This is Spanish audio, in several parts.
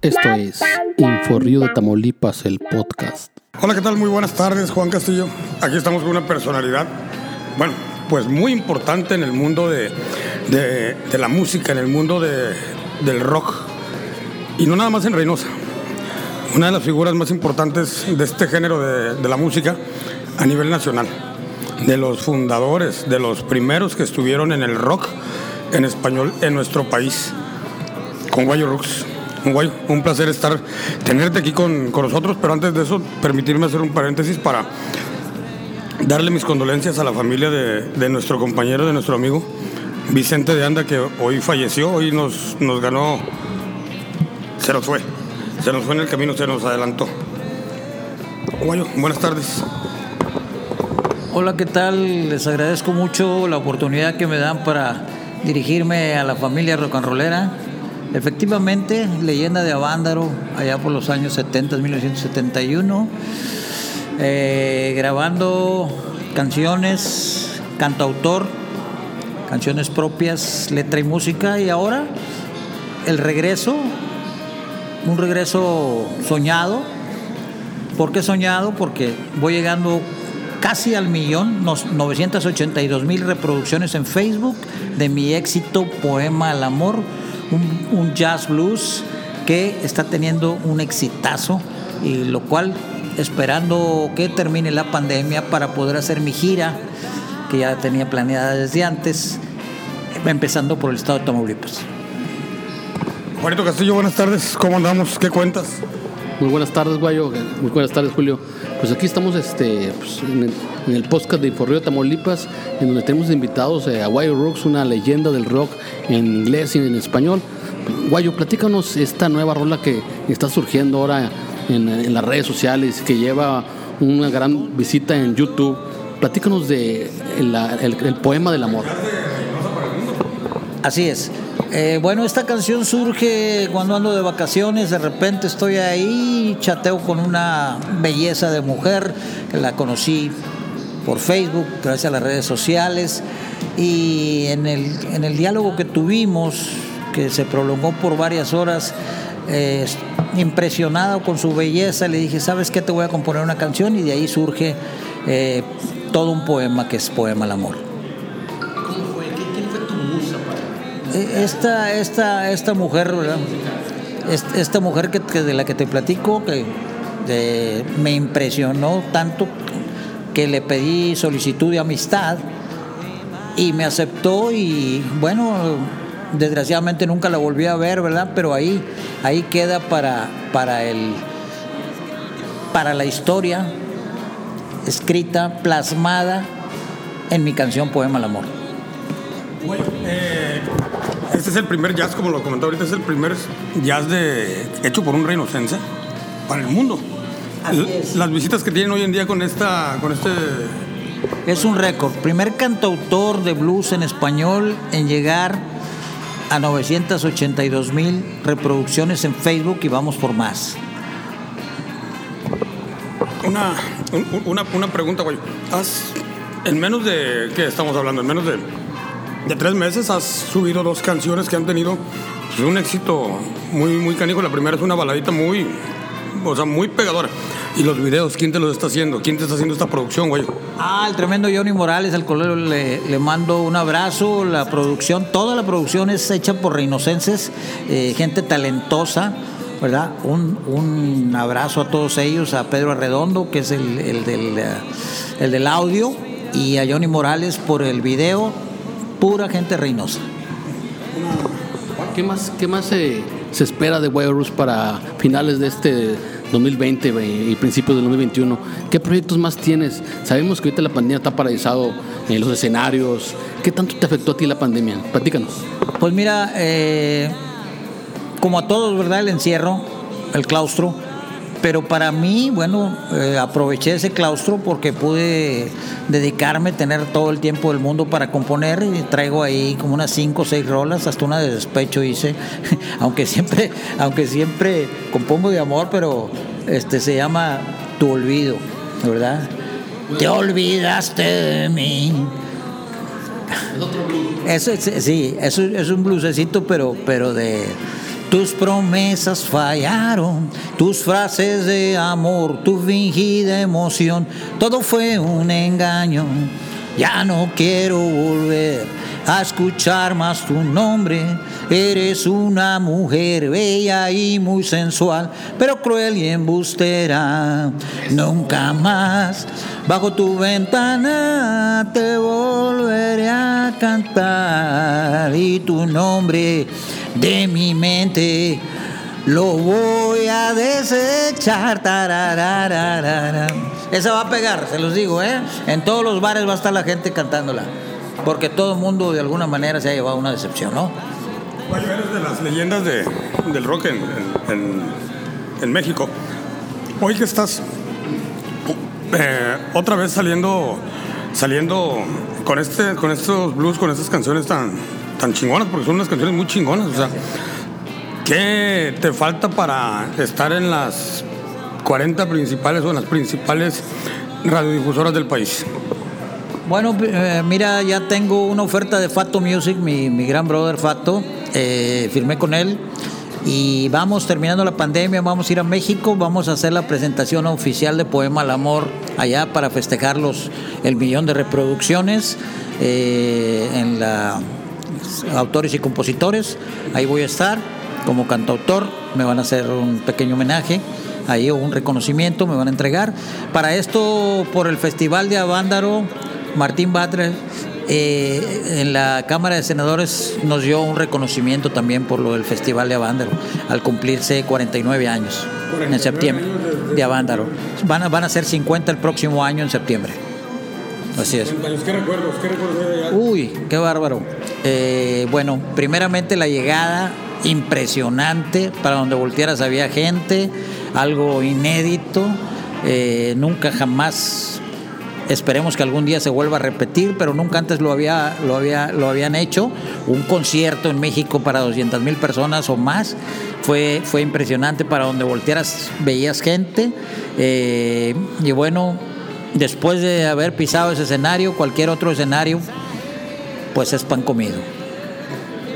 Esto es Inforrío de Tamaulipas, el podcast. Hola, ¿qué tal? Muy buenas tardes, Juan Castillo. Aquí estamos con una personalidad, bueno, pues muy importante en el mundo de, de- la música, en el mundo de- del rock. Y no nada más en Reynosa. Una de las figuras más importantes de este género de la música a nivel nacional. De los fundadores, de los primeros que estuvieron en el rock en español en nuestro país. Con Guayo Rux. Un Guayo, un placer estar, tenerte aquí con, con nosotros, pero antes de eso, permitirme hacer un paréntesis para darle mis condolencias a la familia de, de nuestro compañero, de nuestro amigo Vicente de Anda, que hoy falleció, hoy nos, nos ganó, se nos fue, se nos fue en el camino, se nos adelantó. Guayo, buenas tardes. Hola, ¿qué tal? Les agradezco mucho la oportunidad que me dan para dirigirme a la familia rock and rollera. Efectivamente, leyenda de Avándaro, allá por los años 70, 1971, eh, grabando canciones, cantautor, canciones propias, letra y música, y ahora el regreso, un regreso soñado, ¿Por qué soñado? Porque voy llegando casi al millón, nos- 982 mil reproducciones en Facebook de mi éxito Poema al Amor, un, un jazz blues que está teniendo un exitazo y lo cual esperando que termine la pandemia para poder hacer mi gira que ya tenía planeada desde antes, empezando por el estado de Tamaulipas. Juanito Castillo, buenas tardes, ¿cómo andamos? ¿Qué cuentas? Muy buenas tardes, Guayo. Muy buenas tardes, Julio. Pues aquí estamos este, pues, en, el, podcast de Inforrío Tamaulipas, en donde tenemos invitados eh, a Guayo Rooks, una leyenda del rock en inglés y en español. Guayo, platícanos esta nueva rola que está surgiendo ahora en, las redes sociales, que lleva una gran visita en YouTube. Platícanos de el poema del amor. Así es. Eh, bueno, esta canción surge cuando ando de vacaciones, de repente estoy ahí, chateo con una belleza de mujer, que la conocí por Facebook, gracias a las redes sociales, y en el, en el diálogo que tuvimos, que se prolongó por varias horas, eh, impresionado con su belleza, le dije, ¿sabes qué? Te voy a componer una canción y de ahí surge eh, todo un poema que es Poema al Amor. Esta, esta, esta mujer, Esta mujer que, de la que te platico, que me impresionó tanto que le pedí solicitud de amistad y me aceptó y bueno, desgraciadamente nunca la volví a ver, ¿verdad? Pero ahí, ahí queda para, para el para la historia escrita, plasmada en mi canción Poema al Amor. Bueno, eh, este es el primer jazz, como lo comentaba ahorita, es el primer jazz de, hecho por un reinocense para el mundo. Así L- es. Las visitas que tienen hoy en día con esta, con este, Es un récord. Primer cantautor de blues en español en llegar a 982 mil reproducciones en Facebook y vamos por más. una, un- una, una pregunta, güey. Has, en menos de, ¿qué estamos hablando? En menos de, de tres meses has subido dos canciones que han tenido pues, un éxito muy, muy canijo. La primera es una baladita muy, o sea, muy pegadora. Y los videos, ¿quién te los está haciendo? ¿Quién te está haciendo esta producción, güey? Ah, el tremendo Johnny Morales, al colero le, mando un abrazo. La producción, toda la producción es hecha por reinocenses, eh, gente talentosa, ¿verdad? Un, un abrazo a todos ellos, a Pedro Arredondo, que es el, el del, eh, el del audio, y a Johnny Morales por el video, pura gente reinosa. ¿Qué más, qué más se, se espera de Guayo Rooks para finales de este 2020 y principios del 2021? ¿Qué proyectos más tienes? Sabemos que ahorita la pandemia está paralizado en los escenarios. ¿Qué tanto te afectó a ti la pandemia? Platícanos. Pues mira, eh, como a todos, ¿verdad? El encierro, el claustro. Pero para mí, bueno, eh, aproveché ese claustro porque pude dedicarme, tener todo el tiempo del mundo para componer y traigo ahí como unas cinco o seis rolas, hasta una de despecho hice, aunque siempre, aunque siempre compongo de amor, pero este se llama Tu olvido, ¿verdad? Te olvidaste de mí. Eso es- sí, eso es un blusecito, pero, pero de tus promesas fallaron, tus frases de amor, tu fingida emoción, todo fue un engaño. Ya no quiero volver a escuchar más tu nombre. Eres una mujer bella y muy sensual, pero cruel y embustera. Nunca más bajo tu ventana te volveré a cantar y tu nombre de mi mente lo voy a desechar. tararararara. Esa va a pegar, se los digo, ¿eh? En todos los bares va a estar la gente cantándola. Porque todo el mundo de alguna manera se ha llevado una decepción, ¿no? Guayo, eres de las leyendas de- del rock en- en México. Hoy que estás eh, otra vez saliendo, saliendo con, este, con estos blues, con estas canciones tan, tan chingonas, porque son unas canciones muy chingonas. O sea, ¿qué te falta para estar en las 40 principales o en las principales radiodifusoras del país? Bueno, eh, mira, ya tengo una oferta de Fato Music, mi, mi gran brother Fato. eh, firmé con él y vamos terminando la pandemia, vamos a ir a México, vamos a hacer la presentación oficial de Poema al Amor allá para festejar los, el millón de reproducciones eh, en la autores y compositores. Ahí voy a estar como cantautor, me van a hacer un pequeño homenaje, ahí un reconocimiento me van a entregar. Para esto, por el Festival de Avándaro, Martín Batre eh, en la Cámara de Senadores nos dio un reconocimiento también por lo del Festival de Avándaro, al cumplirse 49 años en septiembre de Avándaro. Van a, van a ser 50 el próximo año en septiembre. Así es. ¿Qué recuerdos? ¿Qué recuerdos Uy, qué bárbaro. Eh, bueno, primeramente la llegada impresionante, para donde voltearas había gente, algo inédito, eh, nunca jamás, esperemos que algún día se vuelva a repetir, pero nunca antes lo, había, lo, había, lo habían hecho, un concierto en México para 200 mil personas o más, fue, fue impresionante, para donde voltearas veías gente, eh, y bueno, después de haber pisado ese escenario, cualquier otro escenario, pues es pan comido.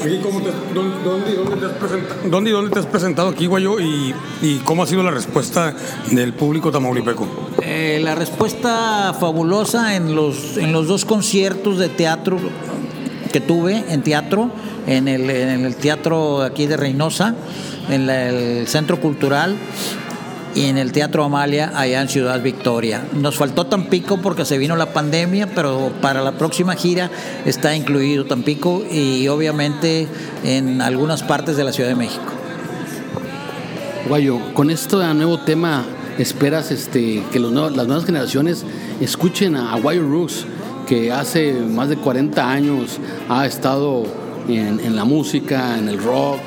Aquí, ¿cómo te, dónde, dónde, dónde te has presentado, ¿Dónde y dónde te has presentado aquí, Guayo? Y, ¿Y cómo ha sido la respuesta del público tamaulipeco? Eh, la respuesta fabulosa en los, en los dos conciertos de teatro que tuve, en teatro, en el, en el teatro aquí de Reynosa, en la- el Centro Cultural y en el Teatro Amalia allá en Ciudad Victoria. Nos faltó Tampico porque se vino la pandemia, pero para la próxima gira está incluido Tampico y obviamente en algunas partes de la Ciudad de México. Guayo, con este nuevo tema, ¿esperas este, que las nuevas generaciones escuchen a Guayo Rooks, que hace más de 40 años ha estado en, en la música, en el rock?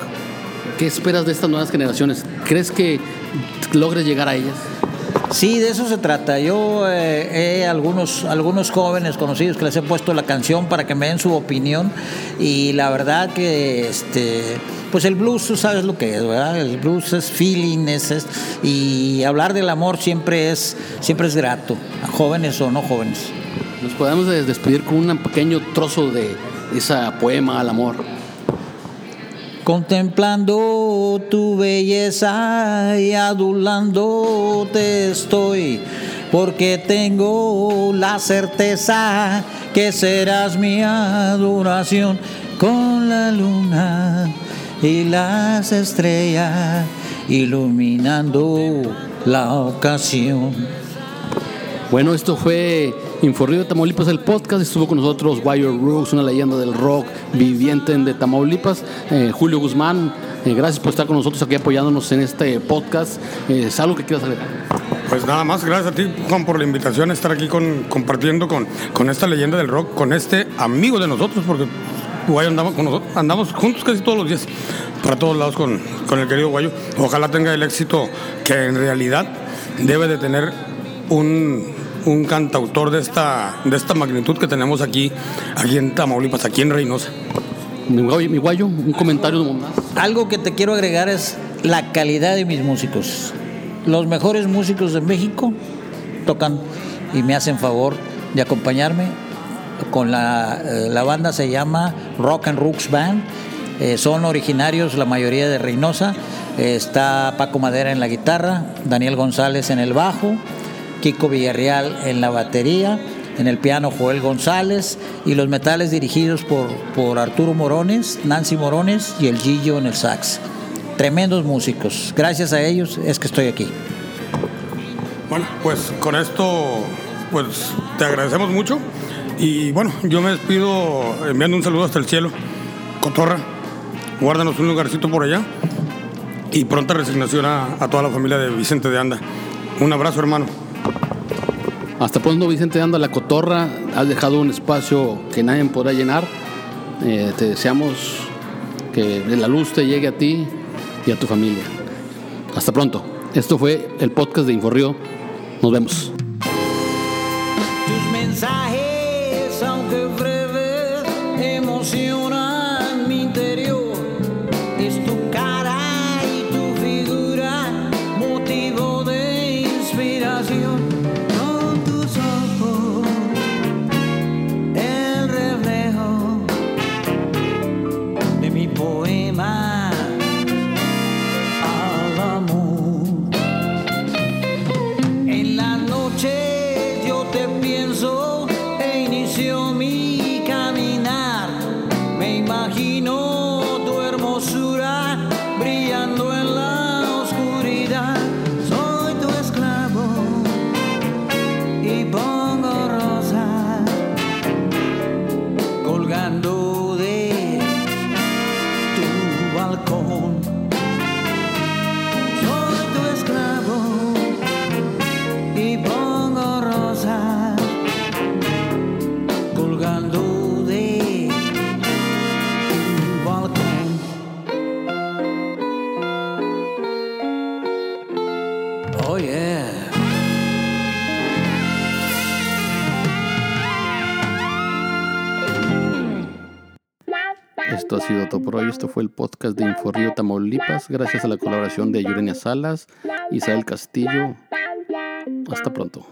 ¿Qué esperas de estas nuevas generaciones? ¿Crees que logres llegar a ellas? Sí, de eso se trata. Yo eh, he algunos, algunos jóvenes conocidos que les he puesto la canción para que me den su opinión y la verdad que este pues el blues tú sabes lo que es, ¿verdad? El blues es feeling, es, es- y hablar del amor siempre es siempre es grato, a jóvenes o no jóvenes. Nos podemos des- despedir con un pequeño trozo de esa poema al amor. Contemplando tu belleza y adulándote estoy, porque tengo la certeza que serás mi adoración con la luna y las estrellas iluminando la ocasión. Bueno, esto fue Inforrido de Tamaulipas, el podcast. Estuvo con nosotros Wire Rooks, una leyenda del rock viviente de Tamaulipas. Eh, Julio Guzmán, eh, gracias por estar con nosotros aquí apoyándonos en este podcast. Eh, ¿Es algo que quieras agregar? Pues nada más, gracias a ti, Juan, por la invitación a estar aquí con, compartiendo con, con esta leyenda del rock, con este amigo de nosotros, porque Guayo andamos, andamos juntos casi todos los días, para todos lados con, con el querido Guayo. Ojalá tenga el éxito que en realidad debe de tener un, un cantautor de esta, de esta magnitud que tenemos aquí, aquí en Tamaulipas, aquí en Reynosa. Mi guayo, mi guayo, un comentario más. Algo que te quiero agregar es la calidad de mis músicos. Los mejores músicos de México tocan y me hacen favor de acompañarme con la, eh, la banda se llama Rock and Rooks Band. Eh, son originarios la mayoría de Reynosa. Eh, está Paco Madera en la guitarra, Daniel González en el bajo, Kiko Villarreal en la batería, en el piano Joel González y los metales dirigidos por, por Arturo Morones, Nancy Morones y el Gillo en el sax. Tremendos músicos. Gracias a ellos es que estoy aquí. Bueno, pues con esto, pues te agradecemos mucho. Y bueno, yo me despido enviando un saludo hasta el cielo. Cotorra, guárdanos un lugarcito por allá. Y pronta resignación a, a toda la familia de Vicente de Anda. Un abrazo, hermano. Hasta pronto, Vicente Anda, la cotorra. Has dejado un espacio que nadie podrá llenar. Eh, te deseamos que la luz te llegue a ti y a tu familia. Hasta pronto. Esto fue el podcast de Inforrío. Nos vemos. Oh yeah. Esto ha sido todo por hoy. Esto fue el podcast de Inforrío Tamaulipas. Gracias a la colaboración de Yurenia Salas, Isabel Castillo. Hasta pronto.